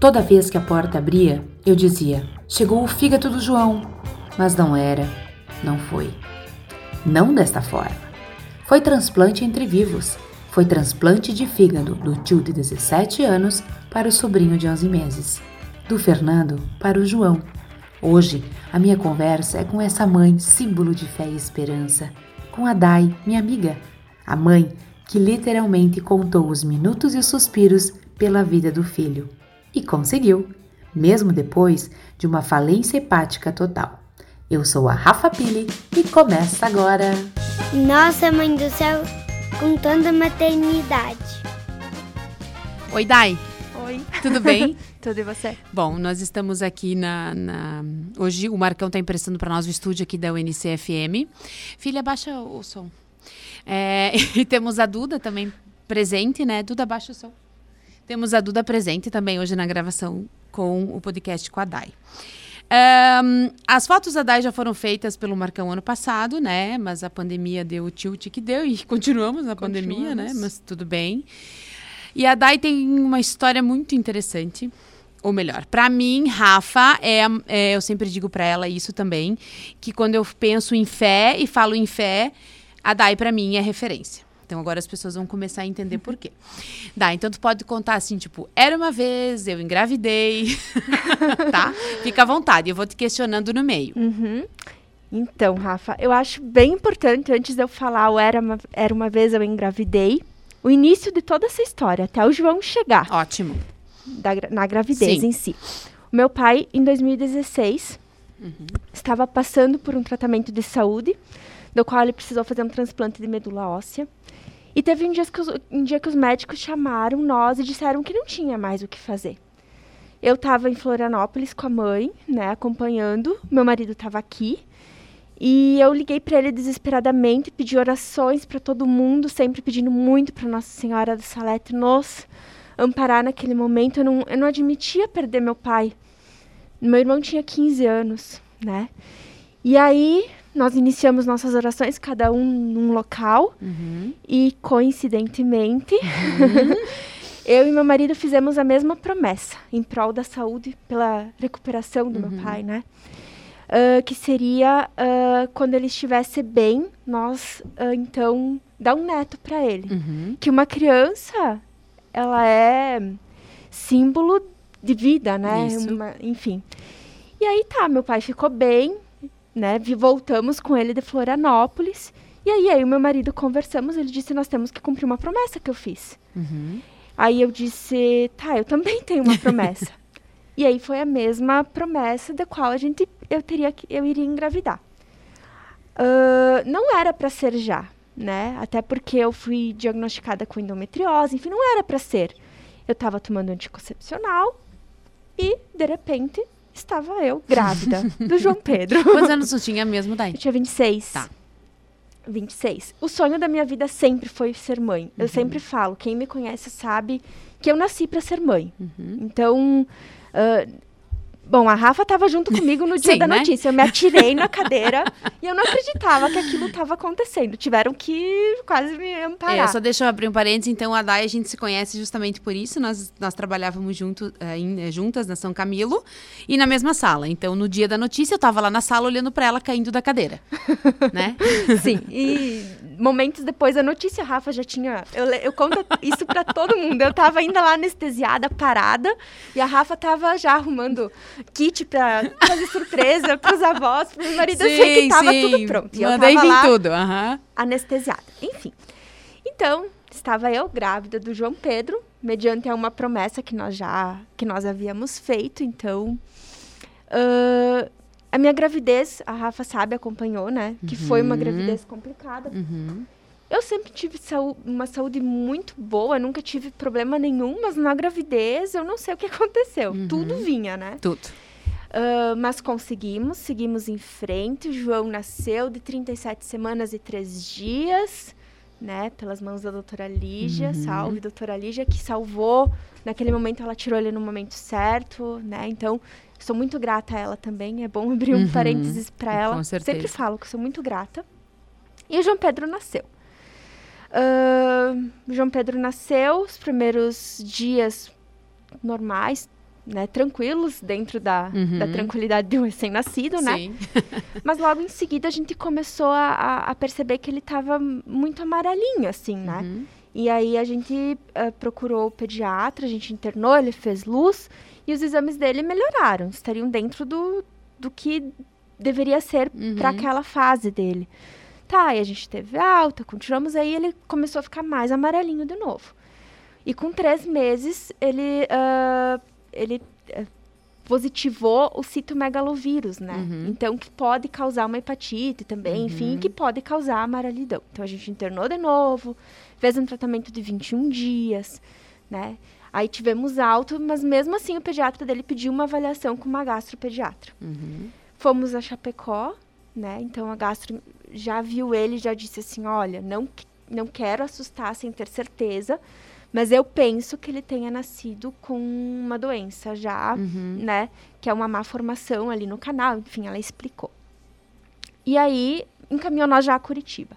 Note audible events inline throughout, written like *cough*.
Toda vez que a porta abria, eu dizia: Chegou o fígado do João. Mas não era, não foi. Não desta forma. Foi transplante entre vivos. Foi transplante de fígado do tio de 17 anos para o sobrinho de 11 meses. Do Fernando para o João. Hoje, a minha conversa é com essa mãe, símbolo de fé e esperança. Com a Dai, minha amiga. A mãe que literalmente contou os minutos e os suspiros pela vida do filho. E conseguiu, mesmo depois de uma falência hepática total. Eu sou a Rafa Pili e começa agora. Nossa Mãe do Céu contando a maternidade. Oi, Dai. Oi. Tudo bem? *laughs* Tudo e você? Bom, nós estamos aqui na. na... Hoje o Marcão está emprestando para nós o estúdio aqui da UNCFM. Filha, baixa o som. É, *laughs* e temos a Duda também presente, né? Duda, baixa o som. Temos a Duda presente também hoje na gravação com o podcast com a Dai. Um, as fotos da Dai já foram feitas pelo Marcão ano passado, né? Mas a pandemia deu o tilt que deu e *laughs* continuamos na Continuamos. pandemia, né? Mas tudo bem. E a Dai tem uma história muito interessante. Ou melhor, para mim, Rafa, é, é, eu sempre digo para ela isso também, que quando eu penso em fé e falo em fé, a Dai para mim é referência. Então agora as pessoas vão começar a entender por quê. Dai, então tu pode contar assim, tipo, era uma vez, eu engravidei, *laughs* tá? Fica à vontade, eu vou te questionando no meio. Uhum. Então, Rafa, eu acho bem importante, antes de eu falar o era uma, era uma vez eu engravidei, o início de toda essa história, até o João chegar Ótimo. da na gravidez Sim. em si. O meu pai, em 2016, estava passando por um tratamento de saúde, do qual ele precisou fazer um transplante de medula óssea. E teve um dia que os, um dia que os médicos chamaram nós e disseram que não tinha mais o que fazer. Eu estava em Florianópolis com a mãe, né, acompanhando. Meu marido estava aqui. E eu liguei para ele desesperadamente, pedi orações para todo mundo, sempre pedindo muito para Nossa Senhora do Salete nos amparar naquele momento. Eu não, eu não admitia perder meu pai. Meu irmão tinha 15 anos, né? E aí nós iniciamos nossas orações, cada um num local. Uhum. E coincidentemente, *laughs* eu e meu marido fizemos a mesma promessa em prol da saúde, pela recuperação do meu pai, né? Ah, que seria ah, quando ele estivesse bem, nós ah, então dar um neto para ele. Uhum. Que uma criança, ela é símbolo de vida, né? Uma- enfim. E aí tá, meu pai ficou bem, né? Voltamos com ele de Florianópolis. E aí, eu e meu marido conversamos. Ele disse: Nós temos que cumprir uma promessa que eu fiz. Uhum. Aí eu disse: Tá, eu também tenho uma promessa. *laughs* e aí foi a mesma promessa da qual a gente eu teria que eu iria engravidar. Ah, não era para ser já, né? Até porque eu fui diagnosticada com endometriose, enfim, não era para ser. Eu estava tomando anticoncepcional e de repente estava eu grávida do João *laughs* Pedro. Quantos anos tu tinha mesmo, Dai? Eu tinha 26. Tá. 26. O sonho da minha vida sempre foi ser mãe. Eu sempre falo, quem me conhece sabe que eu nasci para ser mãe. Uhum. Então, ah, bom, a Rafa estava junto comigo no dia Sim, da né? notícia. Eu me atirei na *laughs* cadeira e eu não acreditava que aquilo estava acontecendo. Tiveram que quase me amparar. É, só deixa eu abrir um parênteses. Então, a Dai, a gente se conhece justamente por isso. Nós, nós trabalhávamos junto, eh, juntas na São Camilo e na mesma sala. Então, no dia da notícia, eu tava lá na sala olhando para ela caindo da cadeira. *laughs* né? Sim, e momentos depois da notícia, a Rafa já tinha. Eu, eu conto isso pra todo mundo. Eu tava ainda lá anestesiada, parada, e a Rafa tava já arrumando kit pra fazer surpresa pros avós, pro meu marido. eu sei que tava tudo pronto. E eu Mandei tava vir lá tudo. aham. anestesiada. Enfim. Então, estava eu grávida do João Pedro, mediante uma promessa que nós já que nós havíamos feito. Então, ah, a minha gravidez, a Rafa sabe, acompanhou, né? Que foi uma Uhum. gravidez complicada. Uhum. Eu sempre tive saú- uma saúde muito boa, nunca tive problema nenhum, mas na gravidez eu não sei o que *laughs* aconteceu. Uhum. Tudo vinha, né? Tudo. Ah, mas conseguimos, seguimos em frente. O João nasceu de 37 semanas e 3 dias, né? Pelas mãos da doutora Lígia, Uhum. salve, doutora Lígia, que salvou. Naquele momento ela tirou ele no momento certo, né? Então, sou muito grata a ela também. É bom abrir um Uhum, parênteses para ela. com certeza. Sempre falo que sou muito grata. E o João Pedro nasceu. João Pedro nasceu, os primeiros dias normais, né, tranquilos dentro da, Uhum. da tranquilidade de um recém-nascido, né? *laughs* Mas logo em seguida a gente começou a, a- perceber que ele estava muito amarelinho, assim, né? Uhum. E aí a gente eh, procurou o pediatra, a gente internou, ele fez luz e os exames dele melhoraram, estariam dentro do, do que deveria ser para Uhum. aquela fase dele. Tá, e a gente teve alta, continuamos, aí ele começou a ficar mais amarelinho de novo. E com três meses, ele, ah, ele eh, positivou o citomegalovírus, né? Uhum. Então, que pode causar uma hepatite também, enfim, Uhum. que pode causar amarelidão. Então, a gente internou de novo, fez um tratamento de 21 dias, né? Aí tivemos alto, mas mesmo assim o pediatra dele pediu uma avaliação com uma gastropediatra. Uhum. Fomos a Chapecó, né? Então a gastro já viu ele, já disse assim, olha, não, não quero assustar sem ter certeza, mas eu penso que ele tenha nascido com uma doença já, Uhum. né? Que é uma má formação ali no canal, enfim, ela explicou. E aí encaminhou nós já a Curitiba.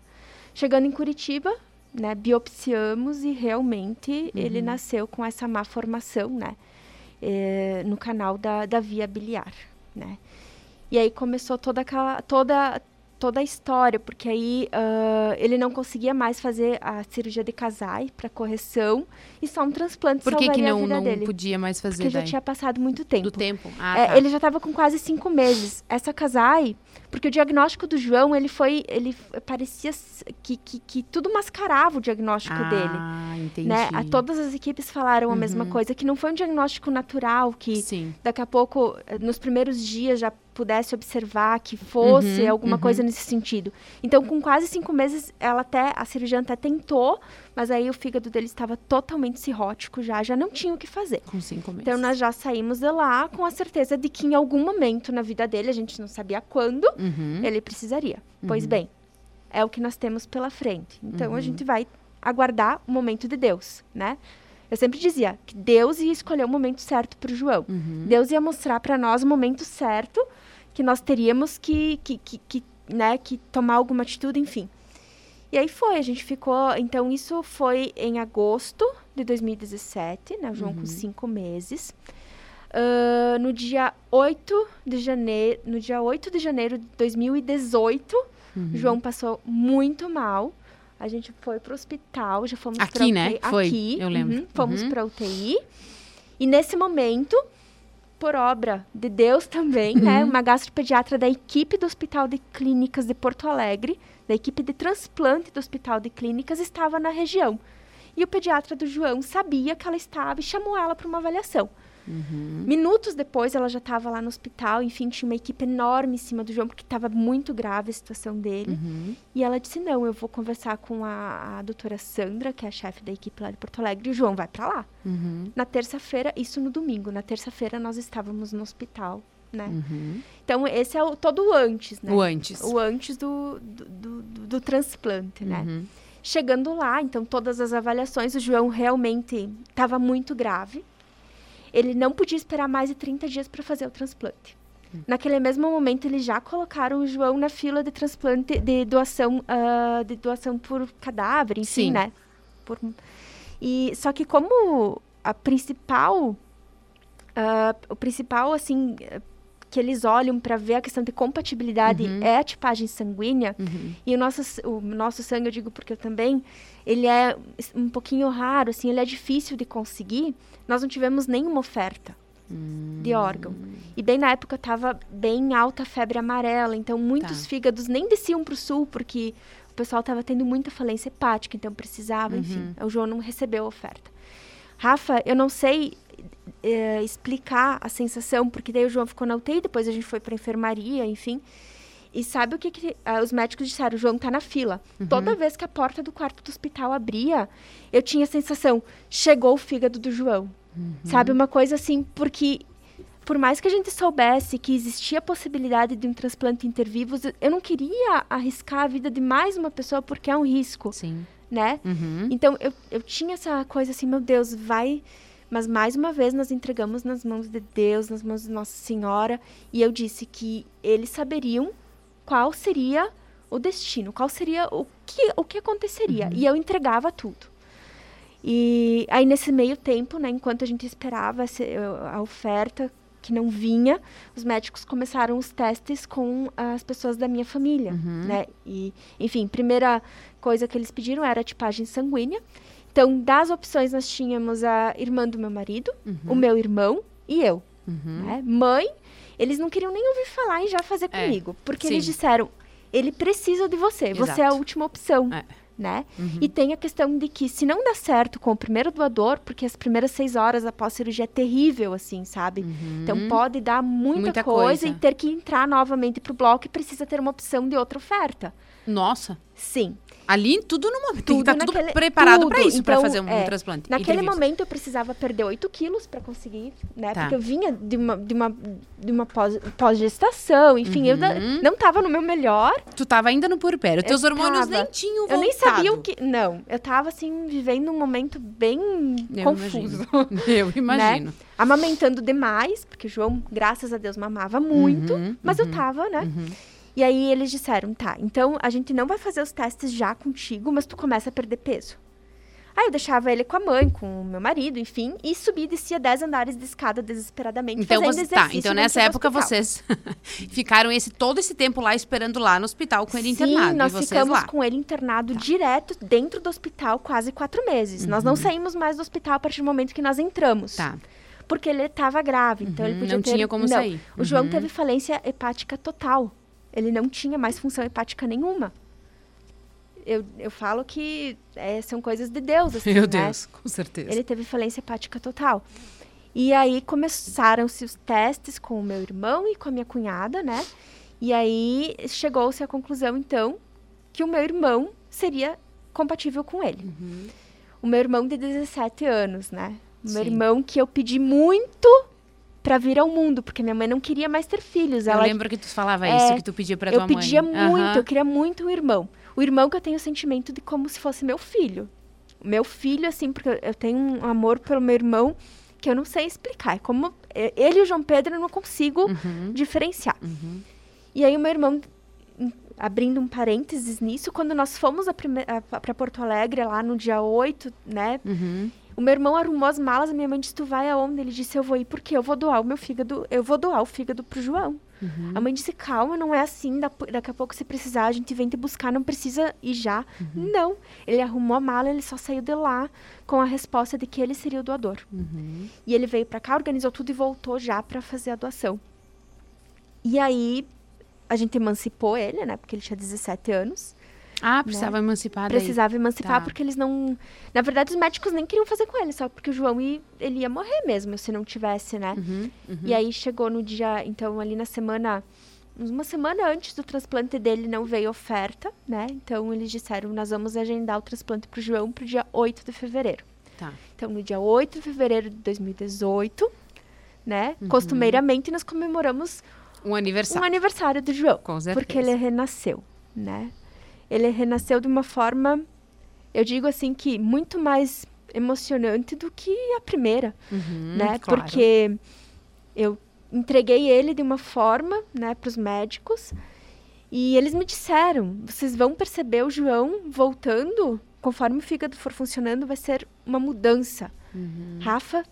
Chegando em Curitiba, né, biopsiamos e realmente ele nasceu com essa má formação, né? eh, no canal da, da via biliar, né? E aí começou toda aquela toda toda a história, porque aí ah, ele não conseguia mais fazer a cirurgia de casais para correção e só um transplante Por que, que não, a vida não dele. podia mais fazer Porque já daí? tinha passado muito tempo. Do tempo? Ah, É, tá. Ele já estava com quase cinco meses. Essa casai, porque o diagnóstico do João, ele foi, ele parecia que, que, que tudo mascarava o diagnóstico dele. Ah, entendi. Né? A, todas as equipes falaram a mesma Uhum. coisa, que não foi um diagnóstico natural, que Sim. daqui a pouco, eh, nos primeiros dias, já pudesse observar que fosse Uhum, alguma uhum. coisa nesse sentido. Então, com quase cinco meses, ela até, a cirurgiã até tentou, mas aí o fígado dele estava totalmente cirrótico já, já não tinha o que fazer. Com cinco meses. Então nós já saímos de lá com a certeza de que em algum momento na vida dele, a gente não sabia quando, Uhum. ele precisaria. Pois bem, é o que nós temos pela frente. Então Uhum. a gente vai aguardar o momento de Deus, né? Eu sempre dizia que Deus ia escolher o momento certo para o João. Uhum. Deus ia mostrar para nós o momento certo que nós teríamos que, que, que, que, né, que tomar alguma atitude, enfim. E aí foi, a gente ficou. Então, isso foi em agosto de 2017, né? O João com cinco meses. Ah, no dia 8 de janeiro. No dia 8 de janeiro de 2018, Uhum. o João passou muito mal. A gente foi pro hospital, já fomos Aqui, pra UTI. né? Foi, Aqui, eu lembro. uhum, fomos Uhum. pra UTI. E nesse momento, por obra de Deus também, Uhum. né? Uma gastropediatra da equipe do Hospital de Clínicas de Porto Alegre, da equipe de transplante do Hospital de Clínicas, estava na região. E o pediatra do João sabia que ela estava e chamou ela para uma avaliação. Uhum. Minutos depois, ela já estava lá no hospital, enfim, tinha uma equipe enorme em cima do João, porque estava muito grave a situação dele. Uhum. E ela disse: Não, eu vou conversar com a, a doutora Sandra, que é a chefe da equipe lá de Porto Alegre, e o João vai para lá. Uhum. Na terça-feira, isso no domingo, na terça-feira nós estávamos no hospital, né? Uhum. Então, esse é o, todo o antes, né? O antes. O antes do, do, do, do- do transplante, né? Uhum. Chegando lá, então, todas as avaliações, o João realmente estava muito grave. Ele não podia esperar mais de 30 dias para fazer o transplante. Hum. Naquele mesmo momento, eles já colocaram o João na fila de transplante, de doação, ah, de doação por cadáver, enfim, Sim. né? Por... E, só que como a principal, ah, o principal, assim, que eles olham para ver a questão de compatibilidade Uhum. é a tipagem sanguínea, Uhum. e o nosso, o nosso sangue, eu digo porque eu também, ele é um pouquinho raro, assim, ele é difícil de conseguir. Nós não tivemos nenhuma oferta de órgão. E bem na época estava bem alta a febre amarela, então muitos Tá. fígados nem desciam para o sul, porque o pessoal estava tendo muita falência hepática, então precisava, enfim. O João não recebeu a oferta. Rafa, eu não sei eh, explicar a sensação, porque daí o João ficou na UTI, depois a gente foi para enfermaria, enfim. E sabe o que, que ah, os médicos disseram? O João tá na fila. Toda vez que a porta do quarto do hospital abria, eu tinha a sensação, chegou o fígado do João. Sabe, uma coisa assim, porque por mais que a gente soubesse que existia a possibilidade de um transplante intervivos, eu não queria arriscar a vida de mais uma pessoa porque é um risco, Sim. né? Uhum. Então eu, eu tinha essa coisa assim, meu Deus, vai. Mas mais uma vez nós entregamos nas mãos de Deus, nas mãos de Nossa Senhora, e eu disse que eles saberiam qual seria o destino, qual seria o que, o que aconteceria. E eu entregava tudo. E aí, nesse meio tempo, né, enquanto a gente esperava a oferta que não vinha, os médicos começaram os testes com as pessoas da minha família, né? E, enfim, primeira coisa que eles pediram era a tipagem sanguínea. Então, das opções, nós tínhamos a irmã do meu marido, o meu irmão e eu. Uhum. né? Mãe, eles não queriam nem ouvir falar em já fazer É, comigo, porque sim. eles disseram, ele precisa de você, você é a Exato. última opção, É. né? E tem a questão de que se não dá certo com o primeiro doador, porque as primeiras seis horas após cirurgia é terrível, assim, sabe? Então pode dar muita, Uhum. Muita coisa, coisa. e ter que entrar novamente pro bloco e precisa ter uma opção de outra oferta. Nossa. Sim. Ali tudo no momento. Tem que Tudo estar tudo naquele- preparado para tudo. isso, para Então, fazer um é, transplante. Naquele momento eu precisava perder 8 quilos para conseguir, né? Tá. Porque eu vinha de uma, de uma, de uma pós- pós-gestação, enfim, eu da- Uhum. não tava no meu melhor. Tu tava ainda no puerpério. Teus Eu hormônios tava. nem tinham Eu nem sabia o voltado. que. Não, eu tava assim, vivendo um momento bem Eu confuso. imagino. *laughs* Eu imagino. Amamentando demais, porque o João, graças a Deus, mamava muito, Uhum, mas eu tava, né? E aí eles disseram, tá, então a gente não vai fazer os testes já contigo, mas tu começa a perder peso. Aí eu deixava ele com a mãe, com o meu marido, enfim, e subia e descia 10 andares de escada desesperadamente, Então, fazendo você, tá, então nessa época vocês *laughs* ficaram esse, todo esse tempo lá esperando lá no hospital com ele Sim, internado. nós e vocês ficamos lá. com ele internado direto dentro do hospital quase quatro meses. Nós não saímos mais do hospital a partir do momento que nós entramos. Tá. Porque ele estava grave, então ele Uhum, podia não ter... tinha como não. sair. O João Uhum. teve falência hepática total. Ele não tinha mais função hepática nenhuma. Eu, eu falo que é, são coisas de Deus, assim, *laughs* Meu né? Deus, com certeza. Ele teve falência hepática total. E aí começaram-se os testes com o meu irmão e com a minha cunhada, né? E aí chegou-se à conclusão, então, que o meu irmão seria compatível com ele. Uhum. O meu irmão de 17 anos, né? O meu Sim. irmão que eu pedi muito pra vir ao mundo, porque minha mãe não queria mais ter filhos. Eu Ela lembro que tu falava É, isso, que tu pedia pra tua eu mãe. pedia muito, Aham. eu queria muito o irmão. O irmão que eu tenho o sentimento de como se fosse meu filho. O Meu filho, assim, porque eu- eu tenho um amor pelo meu irmão que eu não sei explicar. É como é, ele e o João Pedro eu não consigo Uhum. diferenciar. E aí o meu irmão, abrindo um parênteses nisso, quando nós fomos para Porto Alegre lá no dia 8, né? Uhum. O meu irmão arrumou as malas, a minha mãe disse, tu vai aonde? Ele disse, eu vou ir porque eu vou doar o meu fígado, eu vou doar o fígado pro João. Uhum. A mãe disse, calma, não é assim, da- daqui a pouco se precisar, a gente vem te buscar, não precisa ir já. Uhum. Não, ele arrumou a mala, ele só saiu de lá com a resposta de que ele seria o doador. Uhum. E ele veio pra cá, organizou tudo e voltou já pra fazer a doação. E aí, a gente emancipou ele, né, porque ele tinha 17 anos. Ah, precisava emancipar daí. Precisava emancipar Tá. porque eles não. Na verdade, os médicos nem queriam fazer com ele, só porque o João ia, ele ia morrer mesmo se não tivesse, né? Uhum, uhum. E aí chegou no dia, então ali na semana, uma semana antes do transplante dele não veio oferta, né? Então eles disseram, nós vamos agendar o transplante pro João pro dia 8 de fevereiro. Tá. Então no dia 8 de fevereiro de 2018, né? Uhum. Costumeiramente nós comemoramos Um um aniversário. aniversário do João. Com certeza. Porque ele renasceu, né? Ele renasceu de uma forma, eu digo assim, que muito mais emocionante do que a primeira, Uhum, né? claro. Porque eu entreguei ele de uma forma, né, para os médicos, e eles me disseram: vocês vão perceber o João voltando, conforme o fígado for funcionando, vai ser uma mudança. Uhum. Rafa,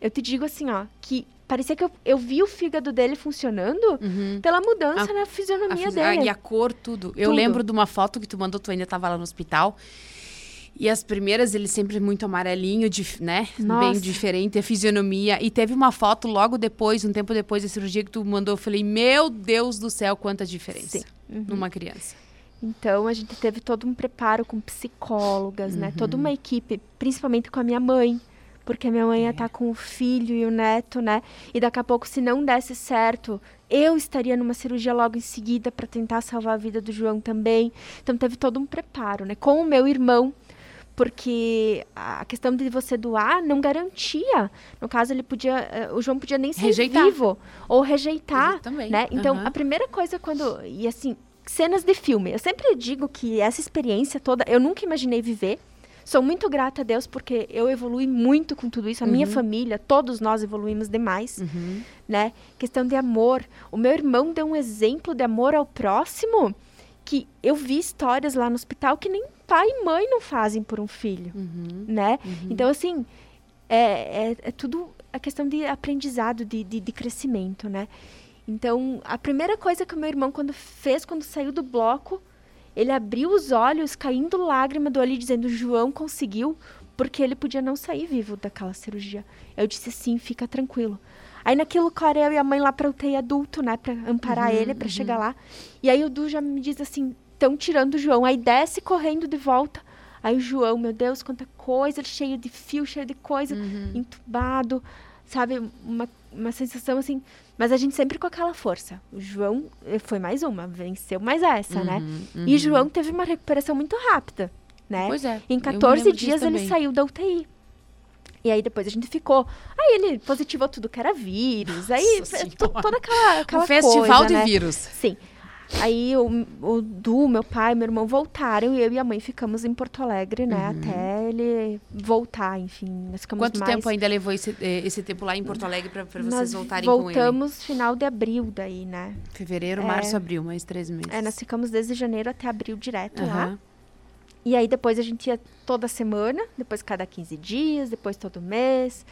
eu te digo assim, ó, que parecia que eu, eu vi o fígado dele funcionando Uhum. pela mudança A- na A fisionomia fisi- dele. e a cor, tudo. Eu Tudo. lembro de uma foto que tu mandou, tu ainda tava lá no hospital. E as primeiras, ele sempre muito amarelinho, né? Bem Nossa. diferente, a fisionomia. E teve uma foto logo depois, um tempo depois da cirurgia, que tu mandou. Eu falei, meu Deus do céu, quanta diferença. Uhum. numa criança. Então a gente teve todo um preparo com psicólogas, né? Toda Uhum. uma equipe, principalmente com a minha mãe, porque minha mãe ia estar com o filho e o neto, né? E daqui a pouco, se não desse certo, eu estaria numa cirurgia logo em seguida para tentar salvar a vida do João também. Então teve todo um preparo, né? Com o meu irmão, porque a questão de você doar não garantia. No caso, ele podia, eh, o João podia nem ser Rejeitar. vivo ou rejeitar, né? Então aham. a primeira coisa quando e assim cenas de filme. Eu sempre digo que essa experiência toda eu nunca imaginei viver. Sou muito grata a Deus porque eu evolui muito com tudo isso. A minha família, todos nós evoluímos demais, Uhum. né? Questão de amor. O meu irmão deu um exemplo de amor ao próximo que eu vi histórias lá no hospital que nem pai e mãe não fazem por um filho, Uhum. né? Então, assim, é, é, é tudo a questão de aprendizado, de, de, de crescimento, né? Então, a primeira coisa que o meu irmão quando fez, quando saiu do bloco, ele abriu os olhos, caindo lágrima do olho, dizendo, João conseguiu, porque ele podia não sair vivo daquela cirurgia. Eu disse, sim, fica tranquilo. Aí naquilo, claro, eu e a mãe lá pra UTI adulto, né? Pra amparar ele, pra chegar lá. E aí o Du já me diz assim, estão tirando o João. Aí desce correndo de volta. Aí o João, meu Deus, quanta coisa, cheio de fio, cheio de coisa, entubado, sabe? Uma, uma sensação assim. Mas a gente sempre com aquela força. O João eh, foi mais uma, venceu mais essa, né? E o João teve uma recuperação muito rápida, né? Pois é, Em eu me 14 lembro disso dias ele saiu da UTI. E aí depois a gente ficou. Aí ele positivou tudo que era vírus. Aí Nossa Senhora. to- toda aquela, aquela Um festival coisa, de né? vírus. Sim. Aí o, o Du, meu pai, meu irmão voltaram e eu e a mãe ficamos em Porto Alegre, né? Até ele voltar, enfim. Nós ficamos Uhum. Quanto mais... tempo ainda levou esse, eh, esse tempo lá em Porto Alegre pra, pra vocês Nós voltarem com ele? voltamos final de abril daí, né? Fevereiro, É. março, abril, mais três meses. É, nós ficamos desde janeiro até abril direto lá. Aham. E aí depois a gente ia toda semana, depois cada 15 dias, depois todo mês,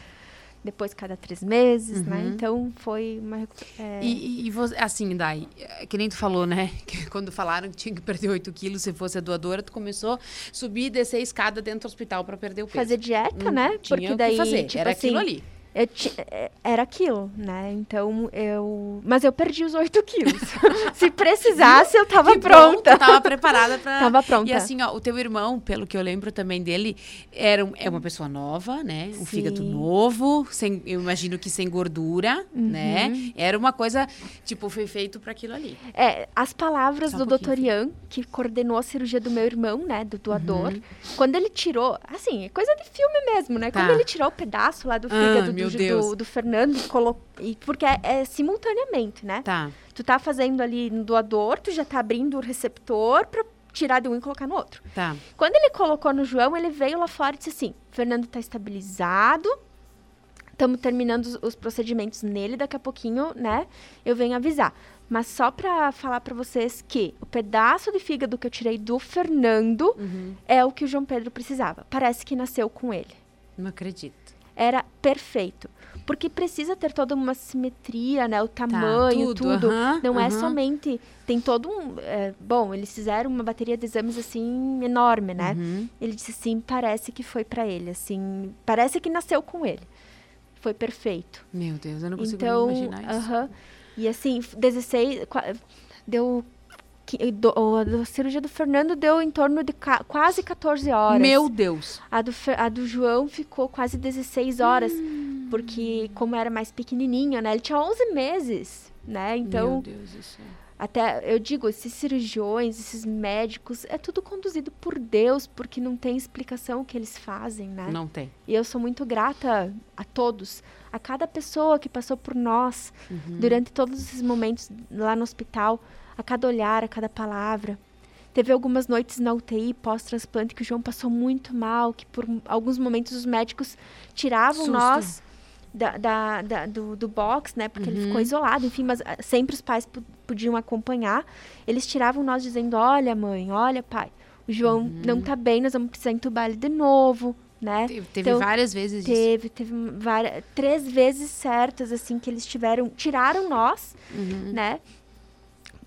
depois cada três meses, né? Uhum. Então foi uma... é, E, e, e você, assim, Dai, é, que nem tu falou, né? *laughs* Que quando falaram que tinha que perder 8 quilos se fosse a doadora, tu começou a subir e descer a escada dentro do hospital pra perder o peso. fazer dieta, Não né? Tinha Porque o que daí, fazer, tipo era assim, aquilo ali. É- era aquilo, né? Então eu. Mas eu perdi os 8 quilos. *laughs* Se precisasse, eu tava Que bom, pronta. tu tava preparada pra... *laughs* Tava pronta. E assim, ó, o teu irmão, pelo que eu lembro também dele, era um- é uma pessoa nova, né? Um Sim. fígado novo, sem, eu imagino que sem gordura, Uhum. né? Era uma coisa, tipo, foi feito para aquilo ali. É, as palavras Só do Dr. Ian, que coordenou a cirurgia do meu irmão, né? Do doador. Uhum. Quando ele tirou. Assim, é coisa de filme mesmo, né? Tá. Quando ele tirou o pedaço lá do Ah, fígado meu do, Deus. do, do Fernando e colocou. Porque é, é simultaneamente, né? Tá. Tu tá fazendo ali no doador, tu já tá abrindo o receptor pra tirar de um e colocar no outro. Tá. Quando ele colocou no João, ele veio lá fora e disse assim: Fernando tá estabilizado, estamos terminando os, os procedimentos nele, daqui a pouquinho, né? Eu venho avisar. Mas só pra falar pra vocês que o pedaço de fígado que eu tirei do Fernando Uhum. é o que o João Pedro precisava. Parece que nasceu com ele. Não acredito. Era perfeito. Porque precisa ter toda uma simetria, né? O tamanho, tudo, tudo. aham, Não é somente. Tem todo um. é, bom, eles fizeram uma bateria de exames assim enorme, né? Uhum. Ele disse assim, parece que foi pra ele, assim, parece que nasceu com ele. Foi perfeito. Meu Deus, eu não consigo então, imaginar isso. aham. E assim, f- 16, qua- deu do- a cirurgia do Fernando deu em torno de ca- quase 14 horas. Meu Deus. A do, a do João ficou quase 16 horas, Hum. porque como era mais pequenininho, né? Ele tinha 11 meses, né? Então, Meu Deus do céu. até eu digo, esses cirurgiões, esses médicos, é tudo conduzido por Deus, porque não tem explicação o que eles fazem, né? Não tem. E eu sou muito grata a todos, a cada pessoa que passou por nós Uhum. durante todos esses momentos lá no hospital, a cada olhar, a cada palavra. Teve algumas noites na UTI pós-transplante que o João passou muito mal, que por alguns momentos os médicos tiravam Susto. nós da, da- da- do, do box, né? Porque ele ficou isolado, enfim, mas ah, sempre os pais podiam acompanhar. Eles tiravam nós dizendo: Olha, mãe, olha, pai, o João não tá bem, nós vamos precisar entubar ele de novo, né? Teve, teve Então, várias vezes isso. Teve, teve várias, três vezes certas, assim, que eles tiveram, tiraram nós, Uhum. né,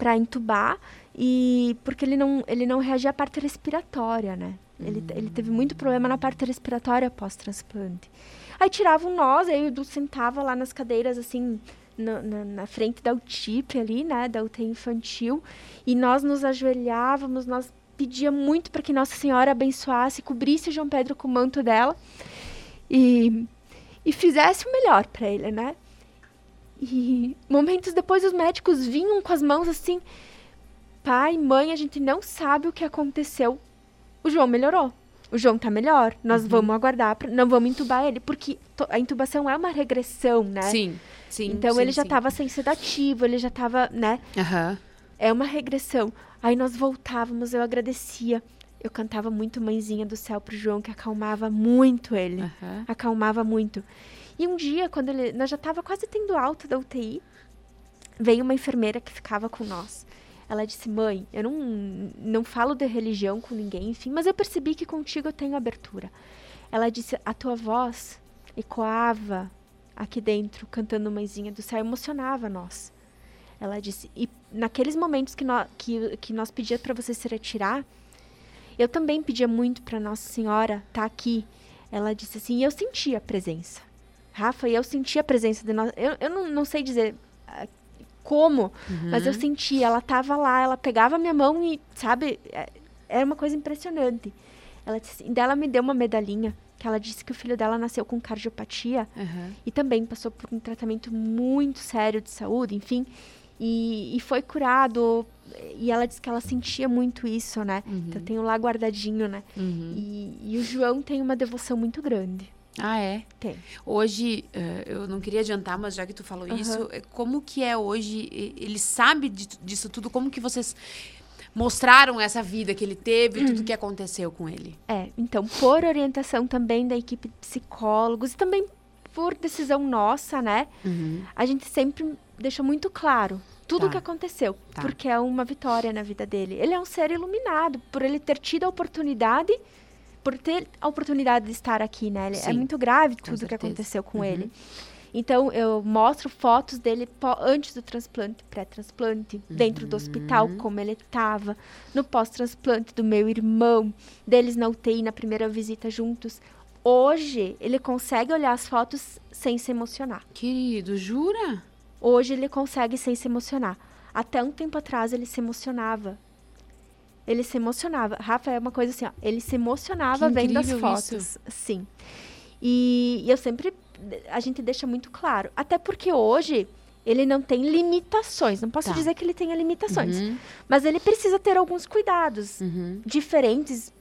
pra entubar, e porque ele não, ele não reagia à parte respiratória, né, ele, ele teve muito problema na parte respiratória pós-transplante. Aí tiravam nós, aí o Edu sentava lá nas cadeiras, assim, na, na, na frente da UTIP ali, né, da UTI infantil, e nós nos ajoelhávamos, nós pedia muito para que Nossa Senhora abençoasse, cobrisse João Pedro com o manto dela, e, e fizesse o melhor para ele, né? E momentos depois os médicos vinham com as mãos assim, pai, mãe, a gente não sabe o que aconteceu. O João melhorou. O João tá melhor. Nós vamos aguardar, pra, não vamos entubar ele, porque a intubação é uma regressão, né? Sim, sim. Então sim, ele já sim. estava sem sedativo, ele já estava, né? Aham. É uma regressão. Aí nós voltávamos, eu agradecia. Eu cantava muito Mãezinha do Céu pro João, que acalmava muito ele. Aham. Acalmava muito. E um dia, quando ele. Nós já tava quase tendo alta da UTI, veio uma enfermeira que ficava com nós. Ela disse: Mãe, eu não, não falo de religião com ninguém, enfim, mas eu percebi que contigo eu tenho abertura. Ela disse: A tua voz ecoava aqui dentro, cantando Mãezinha do Céu, emocionava nós. Ela disse: E naqueles momentos que nós, que, que nós pedíamos para você se retirar, eu também pedia muito para Nossa Senhora estar tá aqui. Ela disse assim: e eu sentia a presença. Rafa, eu sentia a presença de nós. Eu, eu não, não sei dizer uh, como, uhum. mas eu sentia. Ela estava lá, ela pegava minha mão e, sabe, é, era uma coisa impressionante. Ela disse, dela me deu uma medalhinha que ela disse que o filho dela nasceu com cardiopatia uhum. e também passou por um tratamento muito sério de saúde, enfim, e, e foi curado. E ela disse que ela sentia muito isso, né? Uhum. Então tem lá guardadinho, né? Uhum. E, e o João tem uma devoção muito grande. Ah, é? Tem. Hoje, uh, eu não queria adiantar, mas já que tu falou uhum. isso, é, como que é hoje? Ele sabe disso tudo? Como que vocês mostraram essa vida que ele teve, tudo que aconteceu com ele? É, então, por orientação também da equipe de psicólogos e também por decisão nossa, né? Uhum. A gente sempre deixou muito claro tudo o tá. que aconteceu, tá. porque é uma vitória na vida dele. Ele é um ser iluminado por ele ter tido a oportunidade por ter a oportunidade de estar aqui, né? é muito grave tudo que aconteceu com uhum. ele. Então, eu mostro fotos dele antes do transplante, pré-transplante, uhum. dentro do hospital, uhum. como ele estava, no pós-transplante do meu irmão, deles na UTI, na primeira visita juntos. Hoje, ele consegue olhar as fotos sem se emocionar. Querido, jura? Hoje, ele consegue sem se emocionar. Até um tempo atrás, ele se emocionava ele se emocionava. Rafa é uma coisa assim, ó, ele se emocionava vendo as fotos. Isso. Sim. E, e eu sempre a gente deixa muito claro, até porque hoje ele não tem limitações. Não posso tá. dizer que ele tenha limitações, uhum. mas ele precisa ter alguns cuidados uhum. diferentes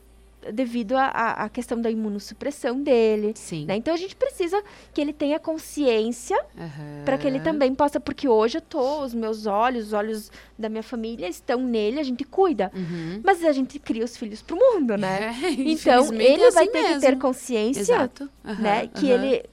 devido à questão da imunossupressão dele. Sim. Né? Então a gente precisa que ele tenha consciência uhum. para que ele também possa, porque hoje eu tô, os meus olhos, os olhos da minha família estão nele, a gente cuida. Uhum. Mas a gente cria os filhos pro mundo, né? É, *laughs* então ele é vai assim ter mesmo. que ter consciência, uhum. né, que ele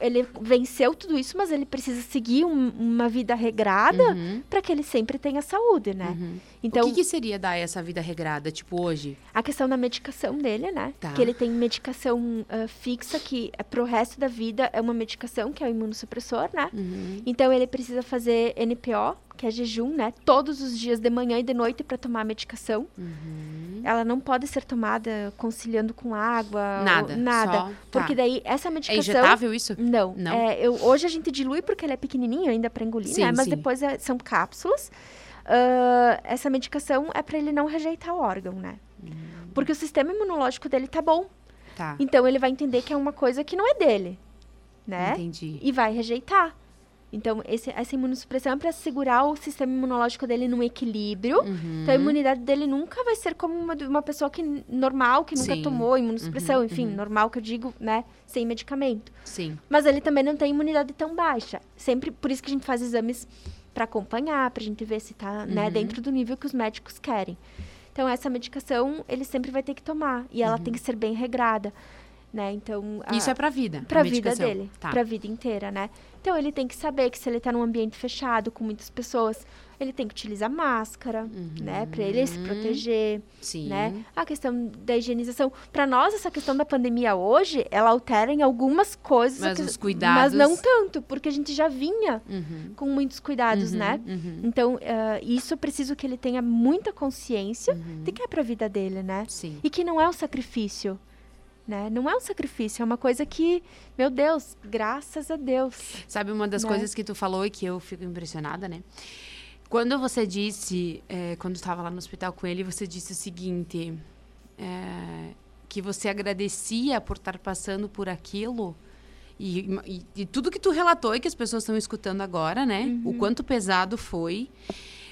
ele venceu tudo isso, mas ele precisa seguir um, uma vida regrada uhum. para que ele sempre tenha saúde, né? Então, o que, que, seria dar essa vida regrada, tipo hoje? A questão da medicação dele, né? Tá. Que ele tem medicação uh, fixa que é pro resto da vida é uma medicação que é o imunossupressor, né? Uhum. Então ele precisa fazer NPO, que é jejum, né? Todos os dias, de manhã e de noite, para tomar a medicação. Uhum. Ela não pode ser tomada conciliando com água. Nada. Ou, nada. Só, porque tá. daí essa medicação. É injetável isso? Não. não. É, eu, hoje a gente dilui porque ela é pequenininha ainda para engolir, sim, né? Mas sim. depois é, são cápsulas. Uh, essa medicação é para ele não rejeitar o órgão, né? Uhum. Porque o sistema imunológico dele tá bom. Tá. Então ele vai entender que é uma coisa que não é dele, né? Entendi. E vai rejeitar. Então, esse, essa imunossupressão é para segurar o sistema imunológico dele num equilíbrio. Uhum. Então, a imunidade dele nunca vai ser como uma, uma pessoa que normal, que nunca Sim. tomou imunossupressão, uhum, enfim, uhum. normal que eu digo, né, sem medicamento. Sim. Mas ele também não tem imunidade tão baixa. Sempre, por isso que a gente faz exames para acompanhar, para a gente ver se está né, uhum. dentro do nível que os médicos querem. Então, essa medicação ele sempre vai ter que tomar e ela tem que ser bem regrada né? Então a, isso é para vida, para vida dele, tá. para vida inteira, né? Então ele tem que saber que se ele está num ambiente fechado com muitas pessoas, ele tem que utilizar máscara, uhum. né, para ele se proteger, Sim. né? A questão da higienização, para nós essa questão da pandemia hoje, ela altera em algumas coisas, mas que, os cuidados, mas não tanto, porque a gente já vinha uhum. com muitos cuidados, uhum. né? Uhum. Então uh, isso eu preciso que ele tenha muita consciência uhum. de que é para a vida dele, né? Sim. E que não é um sacrifício. Né? Não é um sacrifício, é uma coisa que, meu Deus, graças a Deus. Sabe uma das né? coisas que tu falou e que eu fico impressionada, né? Quando você disse, é, quando estava lá no hospital com ele, você disse o seguinte, é, que você agradecia por estar passando por aquilo e, e, e, tudo que tu relatou e que as pessoas estão escutando agora, né? Uhum. O quanto pesado foi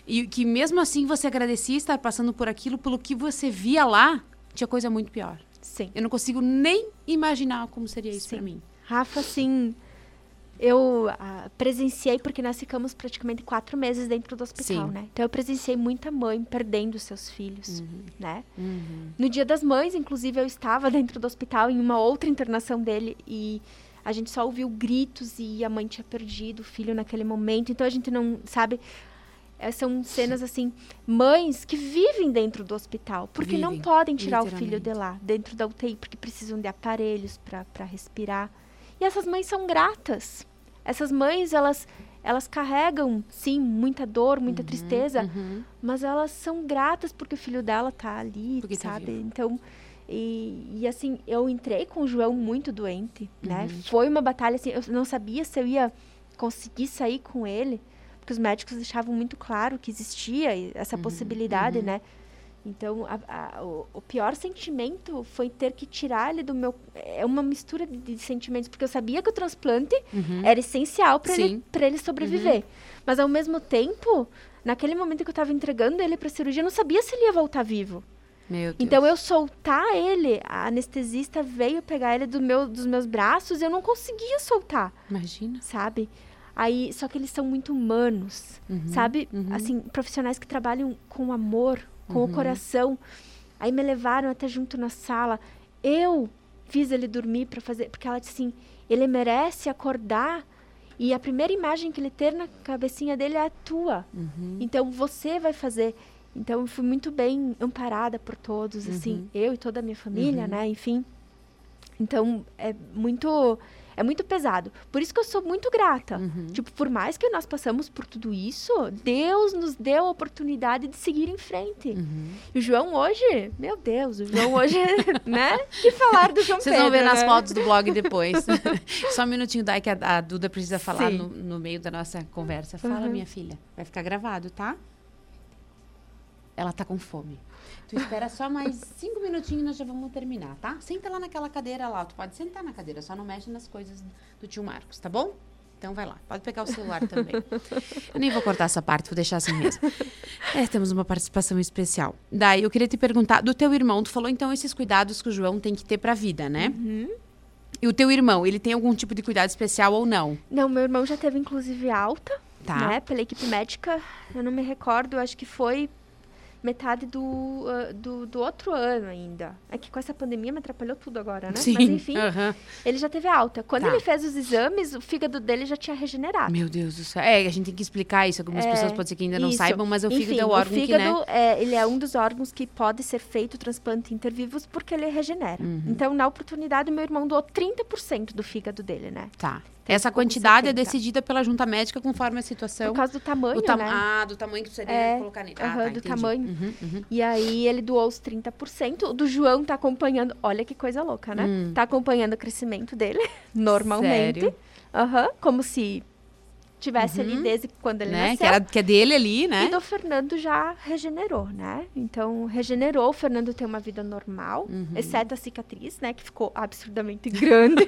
e que mesmo assim você agradecia estar passando por aquilo, pelo que você via lá, tinha coisa muito pior. Sim. Eu não consigo nem imaginar como seria isso para mim. Rafa, sim. Eu uh, presenciei, porque nós ficamos praticamente quatro meses dentro do hospital, Sim. né? Então eu presenciei muita mãe perdendo seus filhos, uhum. né? Uhum. No dia das mães, inclusive, eu estava dentro do hospital em uma outra internação dele e a gente só ouviu gritos e a mãe tinha perdido o filho naquele momento. Então a gente não sabe é, são cenas assim, mães que vivem dentro do hospital, porque não Vivem, podem tirar o filho de lá, dentro da UTI, porque precisam de aparelhos para respirar. E essas mães são gratas. Essas mães, elas elas carregam, sim, muita dor, muita tristeza, Uhum. mas elas são gratas porque o filho dela tá ali, Porque tá sabe? vivo. então, e, e, assim, eu entrei com o João muito doente, né? Uhum. Foi uma batalha, assim, eu não sabia se eu ia conseguir sair com ele, porque os médicos deixavam muito claro que existia essa possibilidade, uhum. né? Então, a- a- o, o pior sentimento foi ter que tirar ele do meu... É uma mistura de, de sentimentos, porque eu sabia que o transplante Uhum. era essencial para ele, pra ele sobreviver. Mas, ao mesmo tempo, naquele momento que eu estava entregando ele para cirurgia, eu não sabia se ele ia voltar vivo. Meu Deus. Então, eu soltar ele, a anestesista veio pegar ele do meu, dos meus braços e eu não conseguia soltar, Imagina. sabe? Aí, só que eles são muito humanos, Uhum, sabe? uhum. Assim, profissionais que trabalham com amor, com Uhum. o coração. Aí me levaram até junto na sala. Eu fiz ele dormir para fazer, porque ela disse assim, ele merece acordar e a primeira imagem que ele ter na cabecinha dele é a tua. Uhum. Então você vai fazer. Então eu fui muito bem amparada por todos, assim, Uhum. eu e toda a minha família, né? Enfim. Então é muito é muito pesado. Por isso que eu sou muito grata. Uhum. Tipo, por mais que nós passamos por tudo isso, Deus nos deu a oportunidade de seguir em frente. Uhum. E o João hoje, meu Deus, o João hoje, *laughs* né? Que falar do João Vocês Pedro, vão ver nas né? fotos do blog depois. *laughs* Só um minutinho, Dai, que a, a Duda precisa falar no, no meio da nossa conversa. Fala, Uhum. minha filha. Vai ficar gravado, tá? Ela tá com fome. Tu espera só mais cinco minutinhos e nós já vamos terminar, tá? Senta lá naquela cadeira lá. Tu pode sentar na cadeira, só não mexe nas coisas do tio Marcos, tá bom? Então vai lá. Pode pegar o celular também. Eu nem vou cortar essa parte, vou deixar assim mesmo. É, temos uma participação especial. Daí, eu queria te perguntar, do teu irmão, tu falou então esses cuidados que o João tem que ter pra vida, né? Uhum. E o teu irmão, ele tem algum tipo de cuidado especial ou não? Não, meu irmão já teve inclusive alta, Tá. né? Pela equipe médica, eu não me recordo, acho que foi metade do, ah, do, do outro ano ainda. É que com essa pandemia me atrapalhou tudo agora, né? Sim. Mas enfim, ele já teve alta. Quando Tá. ele fez os exames, o fígado dele já tinha regenerado. Meu Deus do céu. É, a gente tem que explicar isso. Algumas É, pessoas podem ser que ainda não Isso. saibam, mas o Enfim, fígado é o órgão o que, né? fígado, é, ele é um dos órgãos que pode ser feito transplante intervivos porque ele regenera. Uhum. Então, na oportunidade, meu irmão doou 30% do fígado dele, né? Tá. Essa quantidade é 70. decidida pela junta médica conforme a situação. Por causa do tamanho, tam- né? Ah, do tamanho que você É, deve colocar nele. Ah, aham, tá, do entendi. tamanho. Uhum, uhum. E aí ele doou os 30%. O do João tá acompanhando. Olha que coisa louca, né? Hum. Tá acompanhando o crescimento dele, *laughs* normalmente. Sério? Aham, como se tivesse ali Uhum. desde quando ele Né? nasceu. Que, era, que é dele ali, né? E do Fernando já regenerou, né? Então, regenerou. O Fernando tem uma vida normal, Uhum. exceto a cicatriz, né? Que ficou absurdamente *laughs* grande.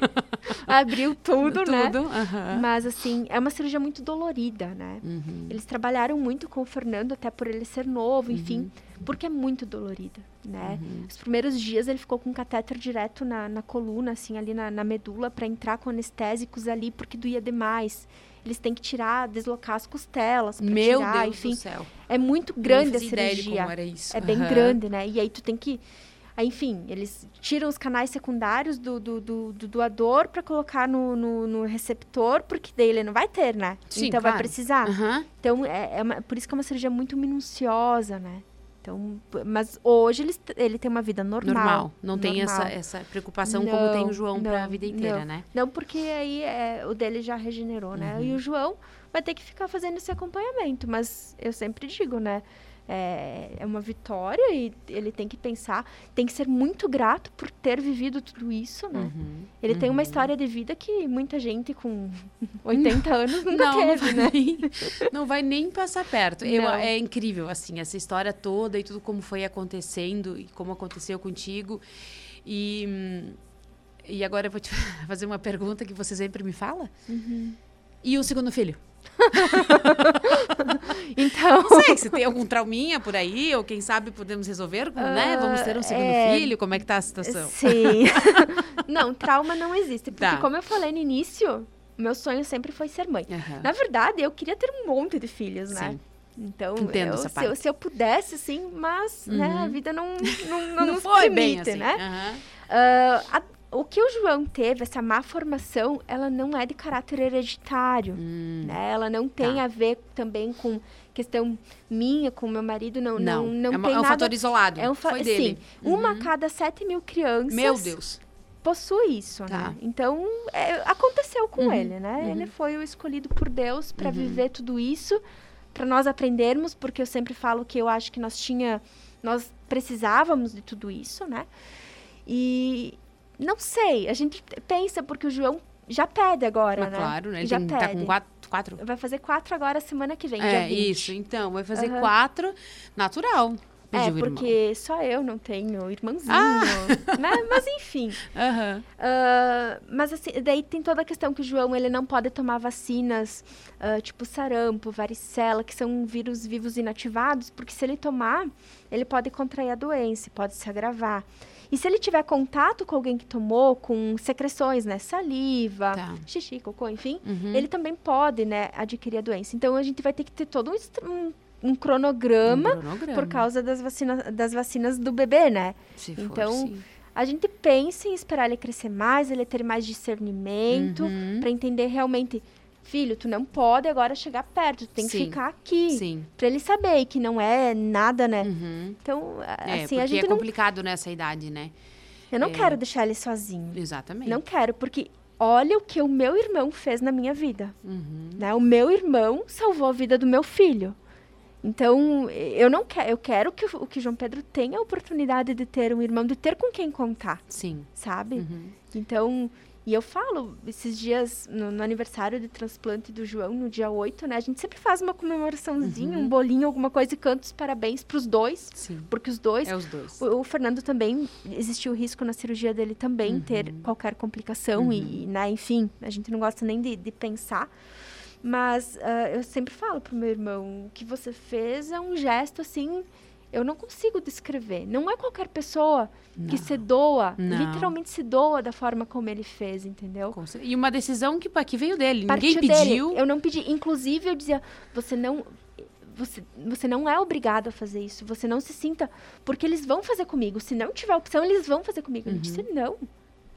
Abriu tudo, né? Tudo. aham. Mas, assim, é uma cirurgia muito dolorida, né? Uhum. Eles trabalharam muito com o Fernando, até por ele ser novo, enfim, porque é muito dolorida, né? Uhum. Os primeiros dias ele ficou com um catéter direto na, na coluna, assim, ali na, na medula, para entrar com anestésicos ali, porque doía demais. Eles têm que tirar, deslocar as costelas pra Meu tirar, Deus enfim. do céu. É muito grande a cirurgia. como era isso. É bem Aham. grande, né? E aí tu tem que. Enfim, eles tiram os canais secundários do, do, do- do doador para colocar no, no, no receptor, porque daí ele não vai ter, né? Sim, então vai claro. precisar. Aham. Então, é, é uma- por isso que é uma cirurgia muito minuciosa, né? Então, mas hoje ele, ele tem uma vida normal. Normal. Não tem essa, normal. essa preocupação como tem o Não, João para a não, vida inteira, não. né? Não, porque aí é, o dele já regenerou, né? Uhum. E o João vai ter que ficar fazendo esse acompanhamento. Mas eu sempre digo, né? É, é uma vitória e ele tem que pensar, tem que ser muito grato por ter vivido tudo isso, né? Uhum. Ele tem uma Uhum. história de vida que muita gente com *laughs* 80 anos nunca não, não teve, vai né? nem, não vai nem passar perto. Eu, Não. é incrível, assim, essa história toda e tudo como foi acontecendo e como aconteceu contigo. E, e agora eu vou te *laughs* fazer uma pergunta que você sempre me fala. Uhum. E o segundo filho? *laughs* Então, Não sei, se tem algum trauminha por aí, ou quem sabe podemos resolver, né? Vamos ter um segundo é, filho, como é que tá a situação? Sim. *laughs* não, trauma não existe. Porque, Tá. como eu falei no início, meu sonho sempre foi ser mãe. Aham. Na verdade, eu queria ter um monte de filhos, né? Sim. Então, Entendo eu, essa se, eu, se eu pudesse, sim, mas né, Uhum. a vida não, não, *laughs* não, Não foi permite, bem assim. né? Ah, a- o que o João teve, essa má formação, ela não é de caráter hereditário, Hum, né? Ela não tem Tá. a ver também com questão minha, com meu marido, não, não, não, é, uma- tem é um nada... fator isolado. É um fa- Foi dele. Sim, uma a Uhum. cada 7 mil crianças Meu Deus. possui isso, Tá. né? Então, é, aconteceu com Uhum, ele, né? uhum. Ele foi o escolhido por Deus para Uhum. viver tudo isso, para nós aprendermos, porque eu sempre falo que eu acho que nós tinha, nós precisávamos de tudo isso, né? E não sei, a gente pensa porque o João já pede agora, Mas né? claro, né? Ele já tem, pede. tá com quatro. quatro? Vai fazer quatro agora semana que vem, É, 20. isso. Então, vai fazer Aham. quatro. Natural. É, o irmão. porque só eu não tenho irmãozinho, Ah! *laughs* né? Mas enfim. *laughs* Aham. Ah, mas assim, daí tem toda a questão que o João ele não pode tomar vacinas ah, tipo sarampo, varicela, que são vírus vivos inativados, porque se ele tomar, ele pode contrair a doença, pode se agravar. E se ele tiver contato com alguém que tomou, com secreções, né, saliva, Tá. xixi, cocô, enfim, Uhum. ele também pode, né, adquirir a doença. Então a gente vai ter que ter todo um, um, um cronograma Um cronograma. por causa das vacinas, das vacinas do bebê, né? Se então. A gente pensa em esperar ele crescer mais, ele ter mais discernimento, Uhum. pra entender realmente, filho, tu não pode agora chegar perto, tu tem que Sim. ficar aqui. Sim. Pra ele saber que não é nada, né? Uhum. Então, É, assim, porque a gente é não. complicado nessa idade, né? Eu não é. quero deixar ele sozinho. Exatamente. Não quero, porque olha o que o meu irmão fez na minha vida. Uhum. Né? O meu irmão salvou a vida do meu filho. Então, eu não quero, eu quero que o, que João Pedro tenha a oportunidade de ter um irmão, de ter com quem contar, Sim. sabe? Uhum. Então, e eu falo, esses dias, no, no aniversário de transplante do João, no dia 8, né? A gente sempre faz uma comemoraçãozinha, Uhum. um bolinho, alguma coisa e canta os parabéns pros dois. Sim. Porque os dois. É os dois. O, o Fernando também, existiu risco na cirurgia dele também Uhum. ter qualquer complicação e, né, enfim, a gente não gosta nem de, de pensar. Mas ah, eu sempre falo pro meu irmão, o que você fez é um gesto assim, eu não consigo descrever. Não é qualquer pessoa que Não. se doa, Não. literalmente se doa da forma como ele fez, entendeu? E uma decisão que, que veio dele. Partiu Ninguém dele. pediu. Eu não pedi. Inclusive, eu dizia, você não. Você, você não é obrigado a fazer isso. Você não se sinta. Porque eles vão fazer comigo. Se não tiver opção, eles vão fazer comigo. Ele Uhum. disse, não.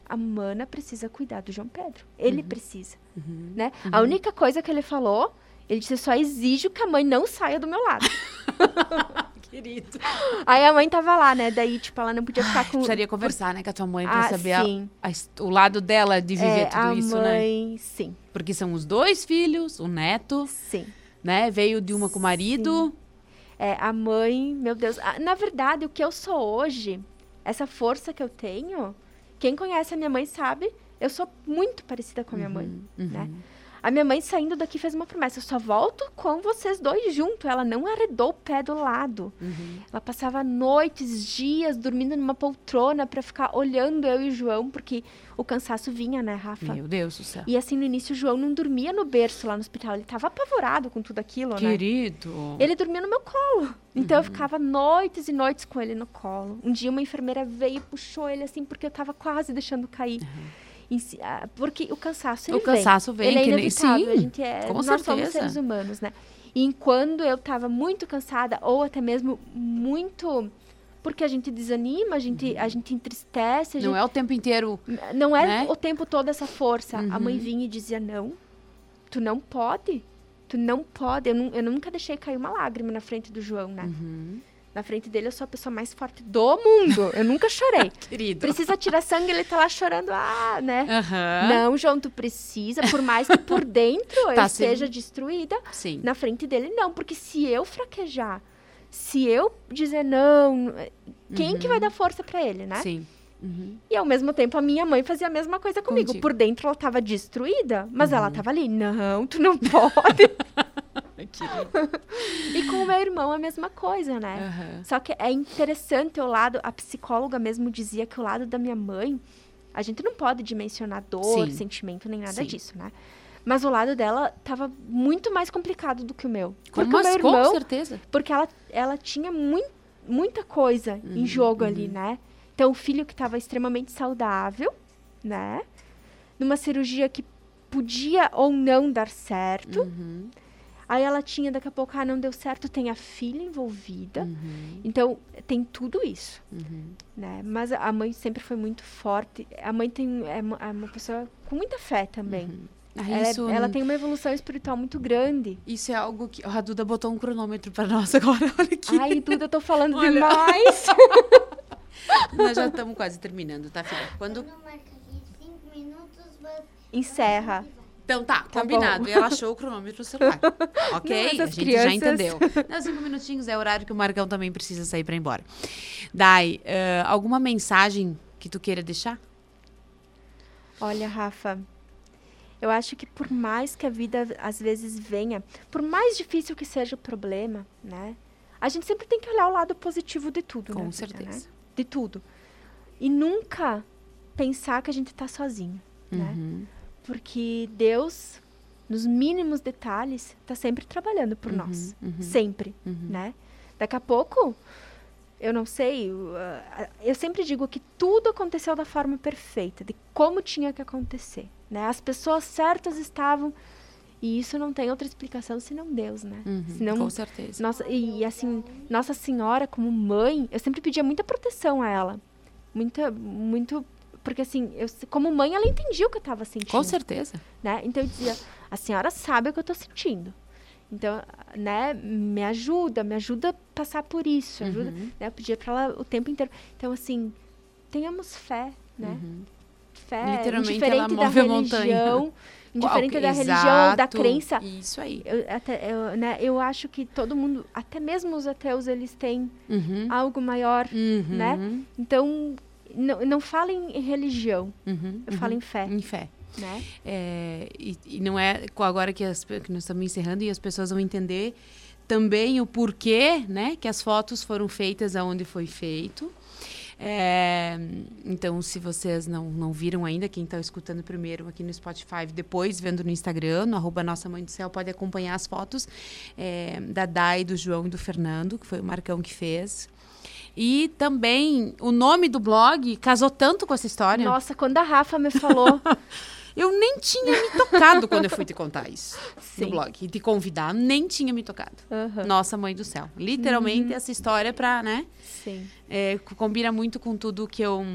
A mana precisa cuidar do João Pedro. Ele precisa. Uhum. Né? A única coisa que ele falou, ele disse, eu só exijo que a mãe não saia do meu lado. *laughs* Querido. Aí a mãe tava lá, né? Daí, tipo, ela não podia ficar com. Precisaria conversar, né, com a tua mãe pra Ah, saber a- sim. a o lado dela de viver É, tudo a isso, né? mãe, sim, Porque são os dois filhos, o neto, sim. né? Veio de uma com o marido. É, a mãe, meu Deus. Ah, Na verdade, o que eu sou hoje, essa força que eu tenho, quem conhece a minha mãe sabe, eu sou muito parecida com a minha mãe, Uhum. né? A minha mãe saindo daqui fez uma promessa, eu só volto com vocês dois juntos. Ela não arredou o pé do lado. Uhum. Ela passava noites, dias, dormindo numa poltrona pra ficar olhando eu e o João, porque o cansaço vinha, né, Rafa? Meu Deus do céu. E assim, no início, o João não dormia no berço lá no hospital. Ele tava apavorado com tudo aquilo, né? Querido. Ele dormia no meu colo. Então Uhum. eu ficava noites e noites com ele no colo. Um dia uma enfermeira veio e puxou ele assim, porque eu tava quase deixando cair. Ah, Porque o cansaço, Uhum. O cansaço vem, Ele é que nem- inevitável. sim, a gente é, com nós somos certeza. seres humanos, né? E quando eu tava muito cansada, ou até mesmo muito... Porque a gente desanima, a gente, a gente entristece, a Uhum. Não gente é o tempo inteiro. não é né? o tempo todo essa força. A Uhum. mãe vinha e dizia: Não, tu não pode. Tu não pode. Eu, nu- eu nunca deixei cair uma lágrima na frente do João, né? Uhum. Na frente dele, eu sou a pessoa mais forte do mundo. Eu nunca chorei. *laughs* Querido. Precisa tirar sangue, ele tá lá chorando. Ah, né? Aham. Não, João, tu precisa. Por mais que por dentro *laughs* eu Tá esteja sendo- destruída, Sim. na frente dele, não. Porque se eu fraquejar, se eu dizer não, quem que vai dar força pra ele, né? Uhum. Sim. Uhum. E ao mesmo tempo a minha mãe fazia a mesma coisa comigo. Contigo. Por dentro ela tava destruída, mas Uhum. ela tava ali. Não, tu não *laughs* pode. *laughs* E com o meu irmão a mesma coisa, né? Aham. Só que é interessante o lado, a psicóloga mesmo dizia que o lado da minha mãe, a gente não pode dimensionar dor, Sim. sentimento, nem nada Sim. disso, né? Mas o lado dela tava muito mais complicado do que o meu. Com, Porque o meu mas, com irmão, certeza. porque ela, ela tinha mui- muita coisa Uhum, em jogo ali, né? Então, o filho que estava extremamente saudável, né? Numa cirurgia que podia ou não dar certo. Uhum. Aí ela tinha, daqui a pouco, ah, não deu certo, tem a filha envolvida. Uhum. Então, tem tudo isso, Uhum. né? Mas a mãe sempre foi muito forte. A mãe tem, é uma, é uma pessoa com muita fé também. Ah, Ela, é- isso, ela tem uma evolução espiritual muito grande. isso é algo que. A Duda botou um cronômetro pra nós agora. *laughs* Olha aqui. Ai, Duda, eu tô falando Olha. demais. *laughs* Nós já estamos quase terminando, tá, filha? Quando. Quando marca aqui cinco minutos. Encerra. Então tá, Tá combinado. bom. E ela achou o cronômetro no celular. *laughs* Ok? Não, a gente já crianças. entendeu. Não, cinco minutinhos é o horário que o Marcão também precisa sair pra ir embora. Dai, eh, alguma mensagem que tu queira deixar? Olha, Rafa, eu acho que por mais que a vida às vezes venha, por mais difícil que seja o problema, né? A gente sempre tem que olhar o lado positivo de tudo, Com vida, né? certeza. De tudo. E nunca pensar que a gente tá sozinho, né? Porque Deus, nos mínimos detalhes, tá sempre trabalhando por Uhum, nós. uhum. Sempre, Uhum. né? Daqui a pouco, eu não sei, eu, eu sempre digo que tudo aconteceu da forma perfeita, de como tinha que acontecer, né? As pessoas certas estavam e isso não tem outra explicação senão Deus, né? Uhum, Senão, Com certeza. nossa, e, e assim, Nossa Senhora como mãe, eu sempre pedia muita proteção a ela. Muita, muito, porque assim, eu, como mãe ela entendia o que eu estava sentindo Com certeza. né? Então eu dizia, a senhora sabe o que eu estou sentindo. Então, né, me ajuda, me ajuda a passar por isso, ajuda, Uhum. né? Eu pedia para ela o tempo inteiro. Então, assim, tenhamos fé, né? Uhum. Fé, Literalmente, ela da move a montanha. religião, *laughs* indiferente Qual- da religião ou da Exato. crença. Isso aí. Eu, até, eu, né, eu acho que todo mundo, até mesmo os ateus, eles têm Uhum. algo maior, Uhum. né? Então, não, não falem em religião, Uhum. eu falo em fé, Em fé. né? É, e, e não é agora que, as que nós estamos encerrando e as pessoas vão entender também o porquê, né, que as fotos foram feitas aonde foi feito. É, então, se vocês não, não viram ainda, quem está escutando primeiro aqui no Spotify, depois vendo no Instagram, no arroba Nossa Mãe do Céu, pode acompanhar as fotos é, da Dai, do João e do Fernando, que foi o Marcão que fez. E também o nome do blog casou tanto com essa história. Nossa, quando a Rafa me falou, *laughs* Eu nem tinha me tocado quando eu fui te contar isso Sim. no blog. E te convidar, nem tinha me tocado. Aham. Nossa mãe do céu. Literalmente, essa história pra, né? sim. é, co- combina muito com tudo que eu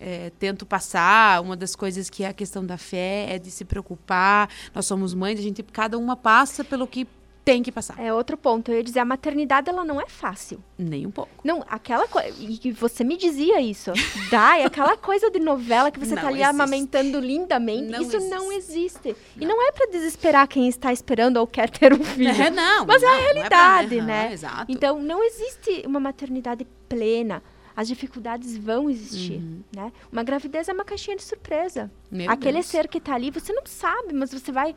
é, tento passar. Uma das coisas que é a questão da fé é de se preocupar. Nós somos mães, a gente, cada uma passa pelo que tem que passar. É outro ponto. Eu ia dizer, a maternidade ela não é fácil. Nem um pouco. Não, aquela coisa. E você me dizia isso. *laughs* Dai, aquela coisa de novela que você Não tá ali existe. amamentando lindamente. Não isso não existe. existe. E não é pra desesperar quem está esperando ou quer ter um filho. É, não. Mas é a não, não pra- realidade, Aham, né? Exato. Então, não existe uma maternidade plena. As dificuldades vão existir, né? Uma gravidez é uma caixinha de surpresa. Uhum. Meu aquele Deus. ser que tá ali, você não sabe, mas você vai.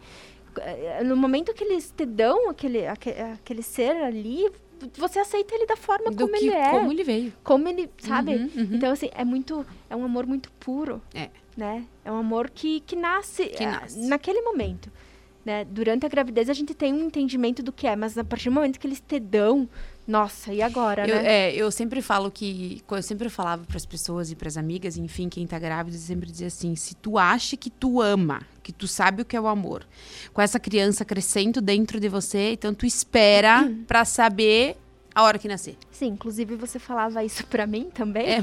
Eh, No momento que eles te dão aquele, aque- aquele ser ali, você aceita ele da forma Do como que, ele é. como ele veio. Como ele, sabe? Uhum, uhum. Então, assim, é muito. É um amor muito puro. É. Né? É um amor que, que nasce Que ah, nasce. naquele momento. Né? Durante a gravidez a gente tem um entendimento do que é, mas a partir do momento que eles te dão, nossa, e agora, Eu, né? é, eu sempre falo que. Eu sempre falava para as pessoas e para as amigas, enfim, quem tá grávida, sempre dizia assim: se tu acha que tu ama, que tu sabe o que é o amor, com essa criança crescendo dentro de você, então tu espera para saber a hora que nascer. Sim, inclusive você falava isso pra mim também. É,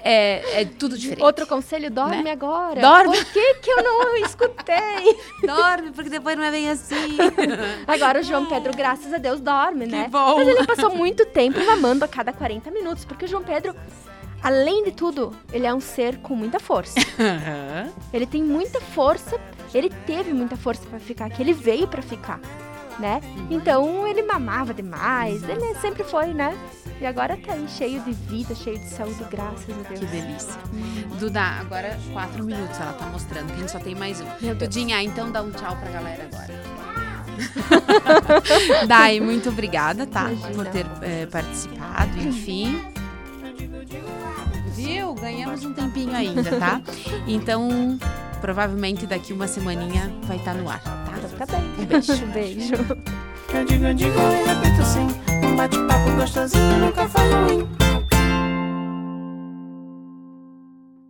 *laughs* é, é tudo diferente. Outro conselho, dorme Né? agora. Dorme. Por que, que eu não escutei? *laughs* Dorme, porque depois não é bem assim. *laughs* Agora o João Pedro, graças a Deus, dorme, né? bom. Mas ele passou muito tempo mamando a cada 40 minutos, porque o João Pedro, além de tudo, ele é um ser com muita força. *laughs* Ele tem muita força, ele teve muita força pra ficar aqui, ele veio pra ficar, né? Então ele mamava demais, ele sempre foi, né? E agora tá aí cheio de vida, cheio de saúde, graças a Deus. Que delícia. Duda, agora quatro minutos ela tá mostrando, que a gente só tem mais um. Meu Deus. Dudinha, então dá um tchau pra galera agora. *laughs* Dai, muito obrigada, tá? Imagina. Por ter eh, participado, enfim. *laughs* Viu? Ganhamos um tempinho ainda, tá? *laughs* Então, provavelmente daqui uma semaninha vai estar no ar, tá? Então tá bem. Um beijo, *laughs* beijo. *laughs* Eu digo, eu digo e repito sim. Um bate-papo gostosinho nunca faz ruim.